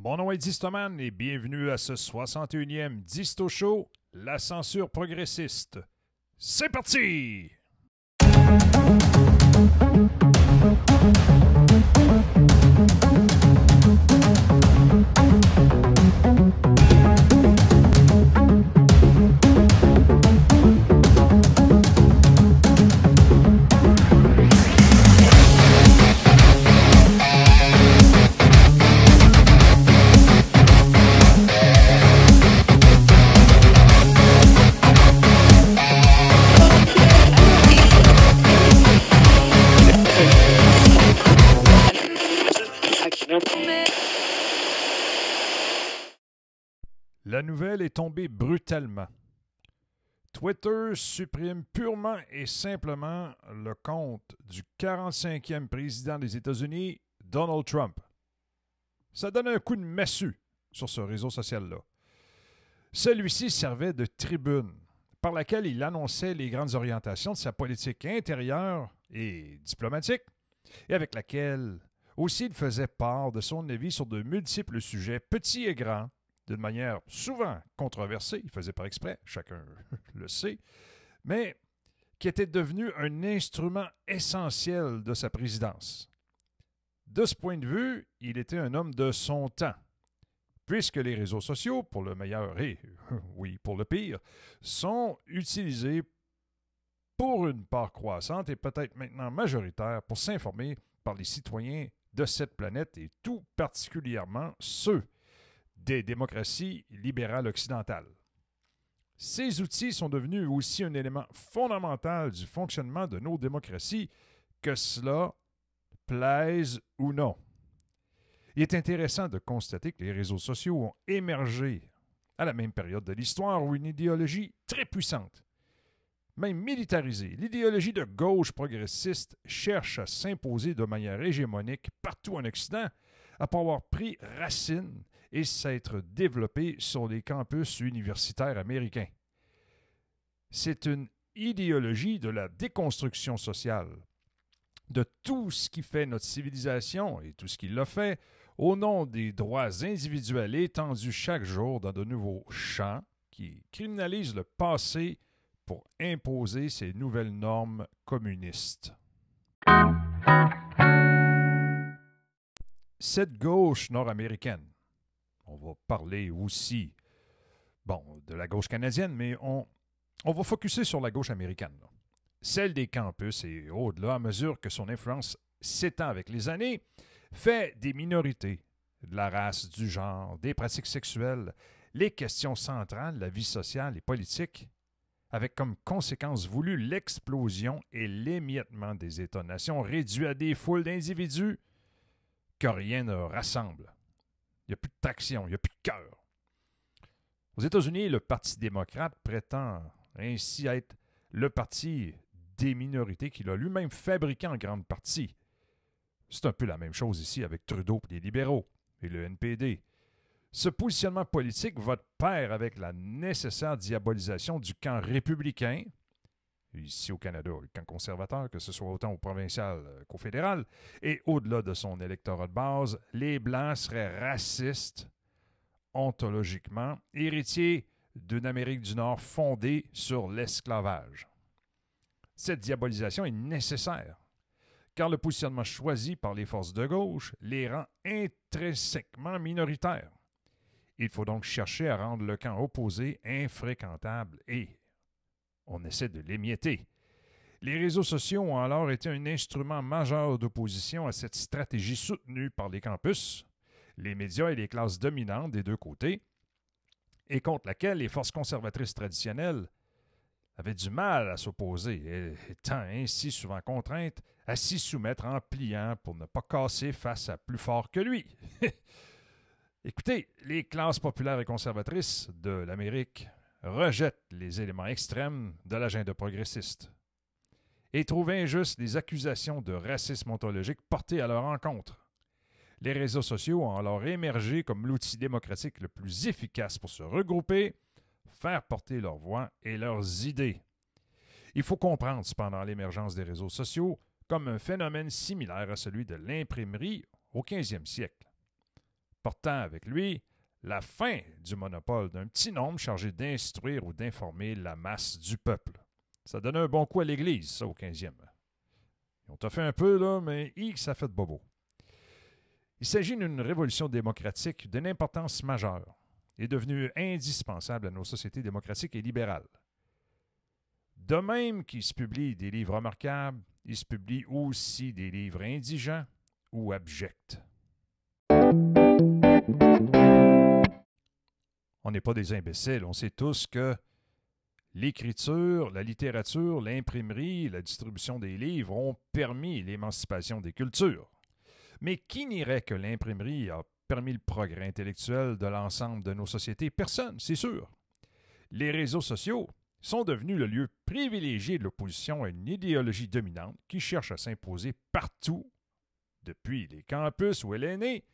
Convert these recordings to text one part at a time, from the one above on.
Mon nom est Distoman et bienvenue à ce 61e Disto Show, la censure progressiste. C'est parti! La nouvelle est tombée brutalement. Twitter supprime purement et simplement le compte du 45e président des États-Unis, Donald Trump. Ça donne un coup de massue sur ce réseau social-là. Celui-ci servait de tribune par laquelle il annonçait les grandes orientations de sa politique intérieure et diplomatique, et avec laquelle aussi il faisait part de son avis sur de multiples sujets, petits et grands, d'une manière souvent controversée, il faisait par exprès, chacun le sait, mais qui était devenu un instrument essentiel de sa présidence. De ce point de vue, il était un homme de son temps, puisque les réseaux sociaux, pour le meilleur et, oui, pour le pire, sont utilisés pour une part croissante et peut-être maintenant majoritaire pour s'informer par les citoyens de cette planète et tout particulièrement ceux des démocraties libérales occidentales. Ces outils sont devenus aussi un élément fondamental du fonctionnement de nos démocraties, que cela plaise ou non. Il est intéressant de constater que les réseaux sociaux ont émergé à la même période de l'histoire où une idéologie très puissante, même militarisée, l'idéologie de gauche progressiste cherche à s'imposer de manière hégémonique partout en Occident après avoir pris racine et s'être développé sur les campus universitaires américains. C'est une idéologie de la déconstruction sociale, de tout ce qui fait notre civilisation et tout ce qui l'a fait, au nom des droits individuels étendus chaque jour dans de nouveaux champs qui criminalisent le passé pour imposer ces nouvelles normes communistes. Cette gauche nord-américaine, on va parler aussi, de la gauche canadienne, mais on, on va focuser sur la gauche américaine. Celle des campus et au-delà, à mesure que son influence s'étend avec les années, fait des minorités, de la race, du genre, des pratiques sexuelles, les questions centrales la vie sociale et politique, avec comme conséquence voulue l'explosion et l'émiettement des États-nations réduits à des foules d'individus que rien ne rassemble. Il n'y a plus de traction, il n'y a plus de cœur. Aux États-Unis, le Parti démocrate prétend ainsi être le parti des minorités qu'il a lui-même fabriqué en grande partie. C'est un peu la même chose ici avec Trudeau et les libéraux et le NPD. Ce positionnement politique va de pair avec la nécessaire diabolisation du camp républicain, ici au Canada, le camp conservateur, que ce soit autant au provincial euh, qu'au fédéral, et au-delà de son électorat de base, les Blancs seraient racistes, ontologiquement, héritiers d'une Amérique du Nord fondée sur l'esclavage. Cette diabolisation est nécessaire, car le positionnement choisi par les forces de gauche les rend intrinsèquement minoritaires. Il faut donc chercher à rendre le camp opposé infréquentable et on essaie de l'émietter. Les réseaux sociaux ont alors été un instrument majeur d'opposition à cette stratégie soutenue par les campus, les médias et les classes dominantes des deux côtés, et contre laquelle les forces conservatrices traditionnelles avaient du mal à s'opposer, étant ainsi souvent contraintes à s'y soumettre en pliant pour ne pas casser face à plus fort que lui. Écoutez, les classes populaires et conservatrices de l'Amérique rejettent les éléments extrêmes de l'agenda progressiste et trouvent injustes les accusations de racisme ontologique portées à leur encontre. Les réseaux sociaux ont alors émergé comme l'outil démocratique le plus efficace pour se regrouper, faire porter leur voix et leurs idées. Il faut comprendre cependant l'émergence des réseaux sociaux comme un phénomène similaire à celui de l'imprimerie au 15e siècle. portant avec lui la fin du monopole d'un petit nombre chargé d'instruire ou d'informer la masse du peuple. Ça donnait un bon coup à l'Église, ça, au 15e. On t'a fait un peu, là, mais X, ça fait de bobo. Il s'agit d'une révolution démocratique d'une importance majeure et devenue indispensable à nos sociétés démocratiques et libérales. De même qu'il se publie des livres remarquables, il se publie aussi des livres indigents ou abjects. On n'est pas des imbéciles, on sait tous que l'écriture, la littérature, l'imprimerie, la distribution des livres ont permis l'émancipation des cultures. Mais qui n'irait que l'imprimerie a permis le progrès intellectuel de l'ensemble de nos sociétés? Personne, c'est sûr. Les réseaux sociaux sont devenus le lieu privilégié de l'opposition à une idéologie dominante qui cherche à s'imposer partout, depuis les campus où elle est née,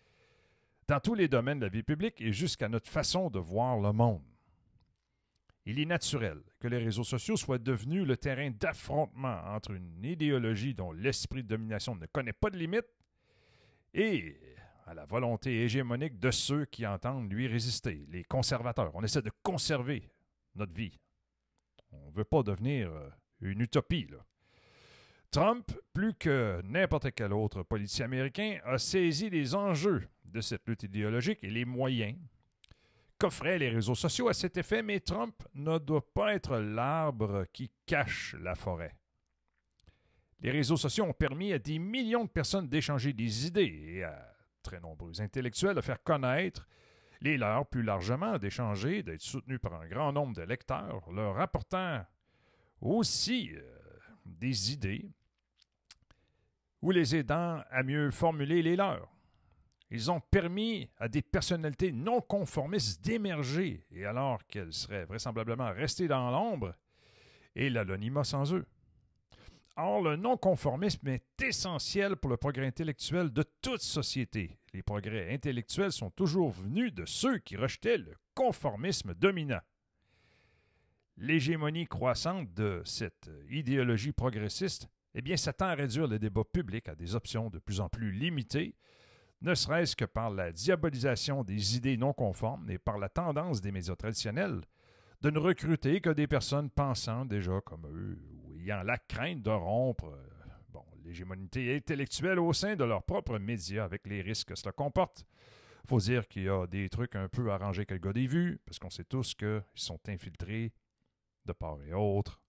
dans tous les domaines de la vie publique et jusqu'à notre façon de voir le monde. Il est naturel que les réseaux sociaux soient devenus le terrain d'affrontement entre une idéologie dont l'esprit de domination ne connaît pas de limite et à la volonté hégémonique de ceux qui entendent lui résister, les conservateurs. On essaie de conserver notre vie. On ne veut pas devenir euh, une utopie. Trump, plus que n'importe quel autre politicien américain, a saisi les enjeux de cette lutte idéologique et les moyens qu'offraient les réseaux sociaux à cet effet, mais Trump ne doit pas être l'arbre qui cache la forêt. Les réseaux sociaux ont permis à des millions de personnes d'échanger des idées et à très nombreux intellectuels de faire connaître les leurs plus largement, d'échanger, d'être soutenus par un grand nombre de lecteurs, leur apportant aussi euh, des idées ou les aidant à mieux formuler les leurs. Ils ont permis à des personnalités non conformistes d'émerger, et alors qu'elles seraient vraisemblablement restées dans l'ombre, et l'anonymat sans eux. Or, le non-conformisme est essentiel pour le progrès intellectuel de toute société. Les progrès intellectuels sont toujours venus de ceux qui rejetaient le conformisme dominant. L'hégémonie croissante de cette idéologie progressiste eh bien, s'attend à réduire le débat public à des options de plus en plus limitées, ne serait-ce que par la diabolisation des idées non conformes et par la tendance des médias traditionnels de ne recruter que des personnes pensant déjà comme eux ou ayant la crainte de rompre euh, bon, l'hégémonie intellectuelle au sein de leurs propres médias avec les risques que cela comporte. Faut dire qu'il y a des trucs un peu arrangés que le des vues, parce qu'on sait tous qu'ils sont infiltrés de part et autre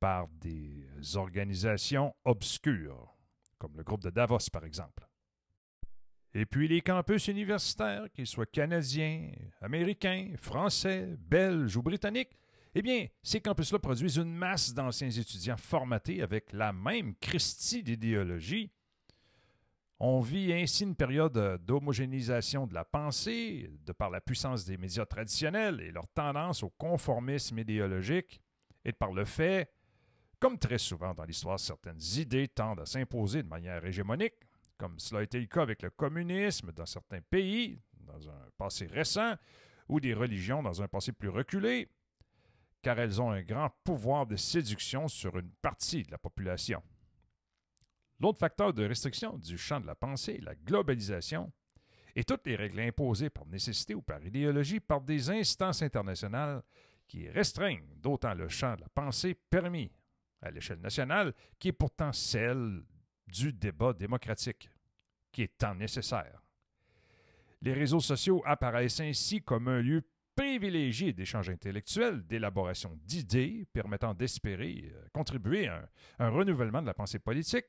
par des organisations obscures, comme le groupe de Davos par exemple. Et puis les campus universitaires, qu'ils soient canadiens, américains, français, belges ou britanniques, eh bien, ces campus-là produisent une masse d'anciens étudiants formatés avec la même Christie d'idéologie. On vit ainsi une période d'homogénéisation de la pensée, de par la puissance des médias traditionnels et leur tendance au conformisme idéologique, et de par le fait, comme très souvent dans l'histoire, certaines idées tendent à s'imposer de manière hégémonique, comme cela a été le cas avec le communisme dans certains pays, dans un passé récent, ou des religions dans un passé plus reculé, car elles ont un grand pouvoir de séduction sur une partie de la population. L'autre facteur de restriction du champ de la pensée, la globalisation, et toutes les règles imposées par nécessité ou par idéologie par des instances internationales qui restreignent d'autant le champ de la pensée permis à l'échelle nationale, qui est pourtant celle du débat démocratique, qui est tant nécessaire. Les réseaux sociaux apparaissent ainsi comme un lieu privilégié d'échange intellectuel, d'élaboration d'idées permettant d'espérer euh, contribuer à un, renouvellement de la pensée politique,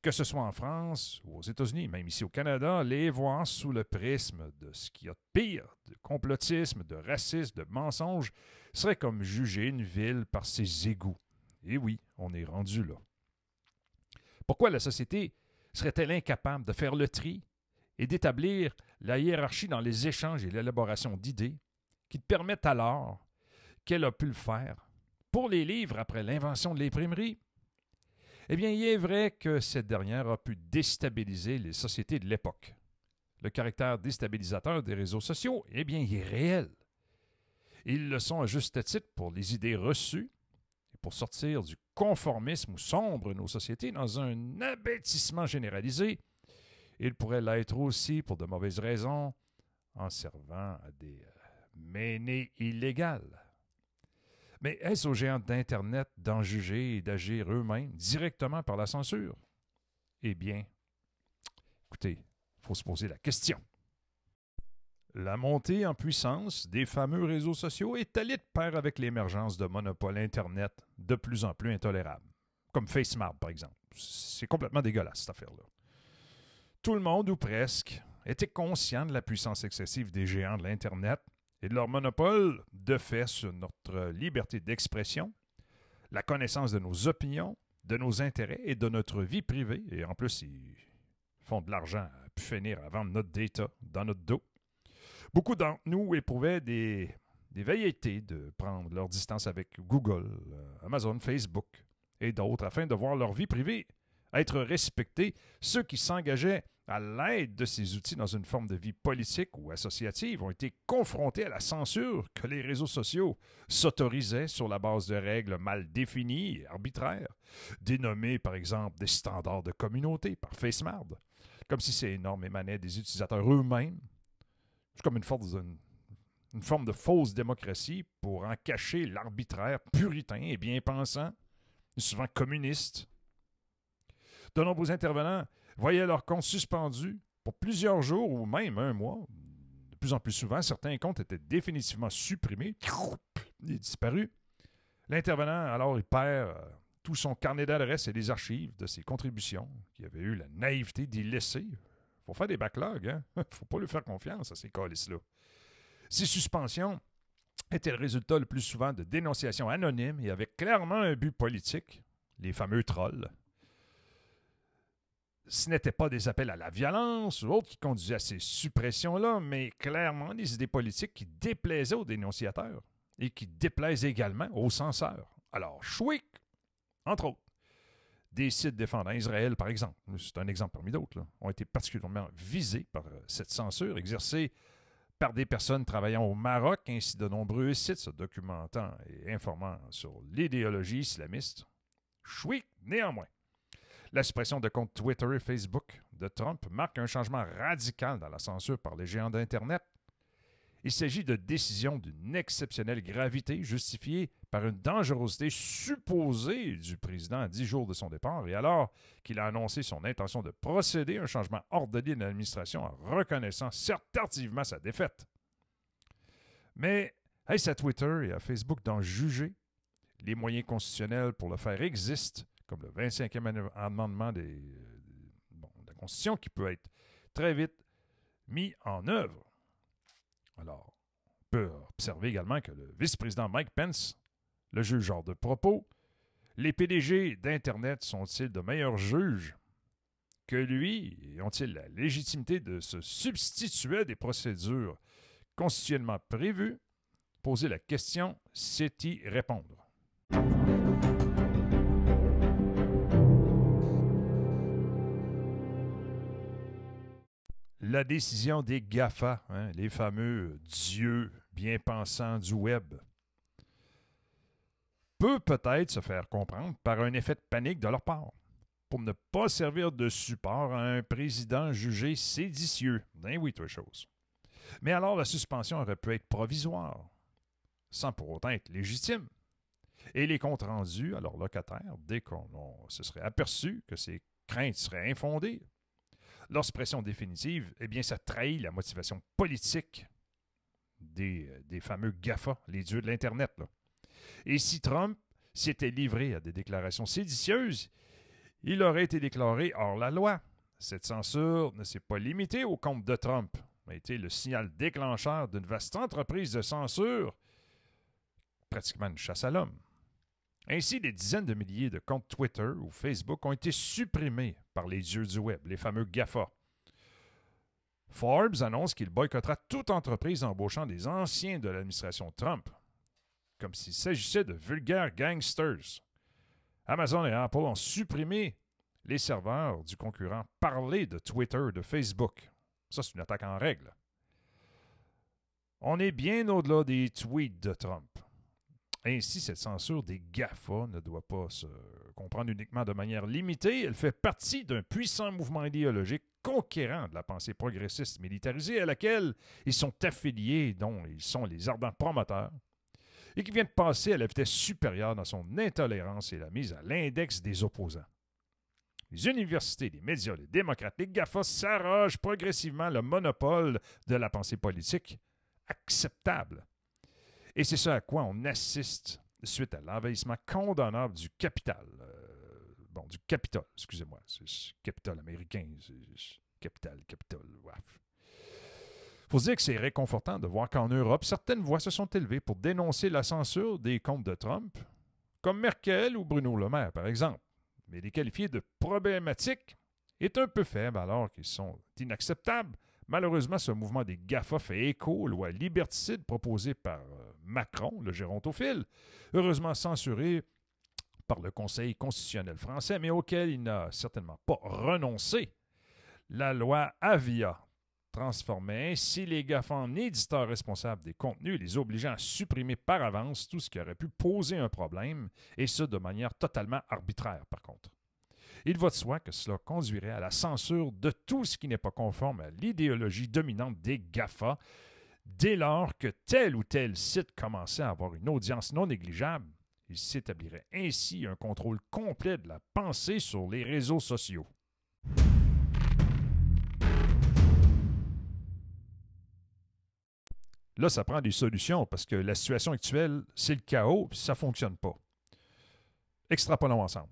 que ce soit en France ou aux États-Unis, même ici au Canada, les voir sous le prisme de ce qu'il y de pire, de complotisme, de racisme, de mensonge, serait comme juger une ville par ses égouts. Et oui, on est rendu là. Pourquoi la société serait-elle incapable de faire le tri et d'établir la hiérarchie dans les échanges et l'élaboration d'idées qui permettent alors qu'elle a pu le faire? Pour les livres après l'invention de l'imprimerie? Eh bien, il est vrai que cette dernière a pu déstabiliser les sociétés de l'époque. Le caractère déstabilisateur des réseaux sociaux, eh bien, il est réel. Ils le sont à juste titre pour les idées reçues sortir du conformisme où sombre nos sociétés dans un abêtissement généralisé Il pourrait l'être aussi pour de mauvaises raisons, en servant à des euh, menées illégales. Mais est-ce aux géants d'Internet d'en juger et d'agir eux-mêmes directement par la censure? Eh bien, écoutez, il faut se poser la question. La montée en puissance des fameux réseaux sociaux est allée de pair avec l'émergence de monopoles Internet de plus en plus intolérables, comme FaceMap par exemple. C'est complètement dégueulasse cette affaire-là. Tout le monde, ou presque, était conscient de la puissance excessive des géants de l'Internet et de leur monopole de fait sur notre liberté d'expression, la connaissance de nos opinions, de nos intérêts et de notre vie privée. Et en plus, ils font de l'argent à finir à vendre notre data dans notre dos. Beaucoup d'entre nous éprouvaient des, des de prendre leur distance avec Google, euh, Amazon, Facebook et d'autres afin de voir leur vie privée être respectée. Ceux qui s'engageaient à l'aide de ces outils dans une forme de vie politique ou associative, ont été confrontés à la censure que les réseaux sociaux s'autorisaient sur la base de règles mal définies et arbitraires, dénommées par exemple des standards de communauté par FaceMard, comme si ces normes émanaient des utilisateurs eux-mêmes. Comme une forme, de, fausse démocratie pour en cacher l'arbitraire puritain et bien pensant, souvent communiste. De nombreux intervenants voyaient leur compte suspendu pour plusieurs jours ou même un mois. De plus en plus souvent, certains comptes étaient définitivement supprimés et disparus. L'intervenant, alors, il perd euh, tout son carnet d'adresses et les archives de ses contributions qui avait eu la naïveté d'y laisser. Faut faire des backlogs, hein? faut pas lui faire confiance à ces calices-là. Ces suspensions étaient le résultat le plus souvent de dénonciations anonymes et avec clairement un but politique, les fameux trolls ce n'étaient pas des appels à la violence ou autres qui conduisaient à ces suppressions-là, mais clairement des idées politiques qui déplaisaient aux dénonciateurs et qui déplaisent également aux censeurs. Alors, Chouic, entre autres, des sites défendant Israël, par exemple, c'est un exemple parmi d'autres, ont été particulièrement visés par euh, cette censure exercée par des personnes travaillant au Maroc, ainsi de nombreux sites se documentant et informant sur l'idéologie islamiste. Chouic, néanmoins, la suppression de comptes Twitter et Facebook de Trump marque un changement radical dans la censure par les géants d'Internet. Il s'agit de décisions d'une exceptionnelle gravité justifiées par une dangerosité supposée du président à dix jours de son départ et alors qu'il a annoncé son intention de procéder à un changement ordonné de l'administration en reconnaissant certes sa défaite. Mais est-ce à Twitter et à Facebook d'en juger? Les moyens constitutionnels pour le faire existent comme le 25e amendement des, de la Constitution, qui peut être très vite mis en œuvre. Alors, on peut observer également que le vice-président Mike Pence le juge genre de propos. Les PDG d'Internet sont-ils de meilleurs juges que lui et ont-ils la légitimité de se substituer à des procédures constitutionnellement prévues? Poser la question, c'est y répondre. La décision des GAFA, hein, les fameux dieux bien pensants du web, peut peut-être se faire comprendre par un effet de panique de leur part, pour ne pas servir de support à un président jugé séditieux. Ben oui, toutes choses. Mais alors la suspension aurait pu être provisoire, sans pour autant être légitime. Et les comptes rendus à leurs locataires, dès qu'on se serait aperçu que ces craintes seraient infondées, leur suppression définitive, eh bien, ça trahit la motivation politique des, euh, des fameux GAFA, les dieux de l'Internet. Et si Trump s'était livré à des déclarations séditieuses, il aurait été déclaré hors la loi. Cette censure ne s'est pas limitée au compte de Trump, mais a été le signal déclencheur d'une vaste entreprise de censure, pratiquement une chasse à l'homme. Ainsi, des dizaines de milliers de comptes Twitter ou Facebook ont été supprimés par les dieux du web, les fameux GAFA. Forbes annonce qu'il boycottera toute entreprise embauchant des anciens de l'administration Trump, comme s'il s'agissait de vulgaires gangsters. Amazon et Apple ont supprimé les serveurs du concurrent parlé de Twitter de Facebook. Ça, c'est une attaque en règle. On est bien au-delà des tweets de Trump. Ainsi, cette censure des GAFA ne doit pas se comprendre uniquement de manière limitée. Elle fait partie d'un puissant mouvement idéologique conquérant de la pensée progressiste militarisée à laquelle ils sont affiliés, dont ils sont les ardents promoteurs, et qui vient de passer à la vitesse supérieure dans son intolérance et la mise à l'index des opposants. Les universités, les médias, les démocrates, les GAFA s'arrogent progressivement le monopole de la pensée politique acceptable. Et c'est ce à quoi on assiste suite à l'envahissement condamnable du capital. Euh, bon, du Capitole, excusez-moi. C'est capital américain. Capital, capital, Il faut dire que c'est réconfortant de voir qu'en Europe, certaines voix se sont élevées pour dénoncer la censure des comptes de Trump, comme Merkel ou Bruno Le Maire, par exemple mais les qualifier de problématiques est un peu faible alors qu'ils sont inacceptables. Malheureusement, ce mouvement des GAFA fait écho aux lois liberticides proposées par euh, Macron, le gérontophile, heureusement censuré par le Conseil constitutionnel français, mais auquel il n'a certainement pas renoncé. La loi Avia transformait ainsi les GAFA en éditeurs responsables des contenus, les obligeant à supprimer par avance tout ce qui aurait pu poser un problème, et ce de manière totalement arbitraire par contre. Il va de soi que cela conduirait à la censure de tout ce qui n'est pas conforme à l'idéologie dominante des GAFA, dès lors que tel ou tel site commençait à avoir une audience non négligeable. Il s'établirait ainsi un contrôle complet de la pensée sur les réseaux sociaux. Là, ça prend des solutions parce que la situation actuelle, c'est le chaos, ça ne fonctionne pas. Extrapolons ensemble.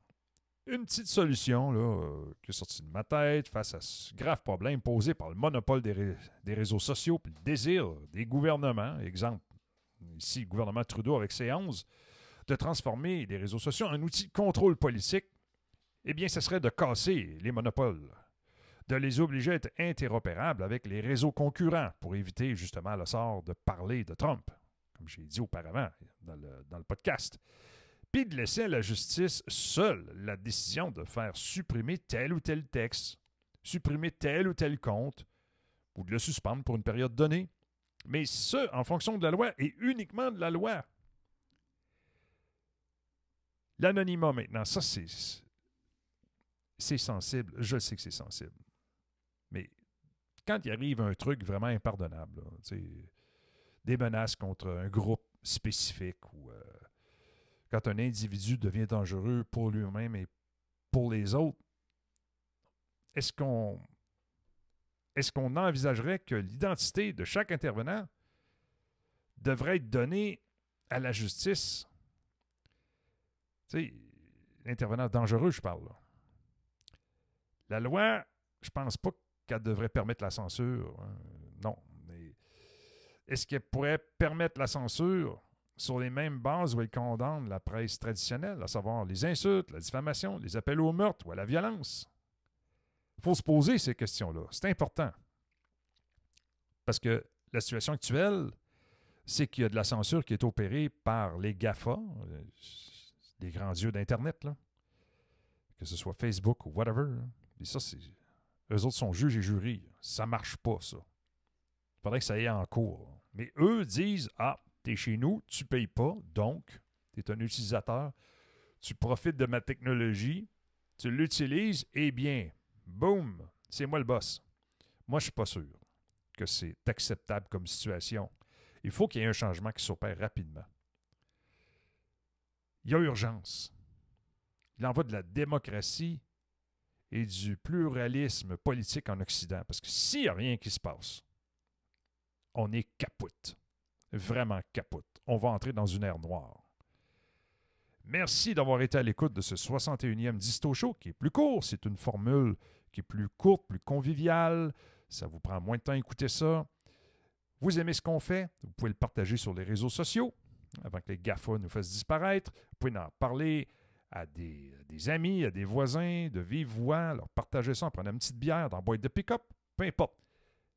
Une petite solution là, euh, qui est sortie de ma tête face à ce grave problème posé par le monopole des, réseaux sociaux et le désir des gouvernements, exemple, ici, le gouvernement Trudeau avec ses 11, de transformer les réseaux sociaux en outil de contrôle politique, eh bien, ce serait de casser les monopoles de les obliger à être interopérables avec les réseaux concurrents pour éviter justement le sort de parler de Trump, comme j'ai dit auparavant dans le, podcast. Puis de laisser à la justice seule la décision de faire supprimer tel ou tel texte, supprimer tel ou tel compte, ou de le suspendre pour une période donnée. Mais ce, en fonction de la loi et uniquement de la loi. L'anonymat maintenant, ça c'est c'est sensible. Je sais que c'est sensible. Mais quand il arrive un truc vraiment impardonnable, des menaces contre un groupe spécifique ou euh, quand un individu devient dangereux pour lui-même et pour les autres, est-ce qu'on est-ce qu'on envisagerait que l'identité de chaque intervenant devrait être donnée à la justice? Tu sais, l'intervenant dangereux, je parle. La loi, je pense pas qu'elle devrait permettre la censure. Hein. non. Est-ce qu'elle pourrait permettre la censure? Sur les mêmes bases où elle condamne la presse traditionnelle, à savoir les insultes, la diffamation, les appels au meurtre ou à la violence? Il faut se poser ces questions-là. C'est important. Parce que la situation actuelle, c'est qu'il y a de la censure qui est opérée par les GAFA, les grands dieux d'Internet, que ce soit Facebook ou whatever. Et ça, c'est eux autres sont juges et jurys. Ça marche pas, ça. Il faudrait que ça aille en cours. Mais eux disent Ah, tu es chez nous, tu payes pas, donc tu es un utilisateur, tu profites de ma technologie, tu l'utilises, eh bien, boum, c'est moi le boss. Moi, je suis pas sûr que c'est acceptable comme situation. Il faut qu'il y ait un changement qui s'opère rapidement. Il y a urgence. Il en va de la démocratie et du pluralisme politique en Occident. Parce que s'il n'y a rien qui se passe, on est capote. Vraiment capote. On va entrer dans une ère noire. Merci d'avoir été à l'écoute de ce 61e Disto Show qui est plus court. C'est une formule qui est plus courte, plus conviviale. Ça vous prend moins de temps à écouter ça. Vous aimez ce qu'on fait? Vous pouvez le partager sur les réseaux sociaux avant que les GAFA nous fassent disparaître. Vous pouvez en parler à des, amis, à des voisins, de vive voix, leur partager ça en prenant une petite bière dans boîte de pick-up, peu importe.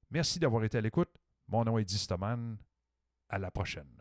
Merci d'avoir été à l'écoute. Mon nom est Distoman. À la prochaine.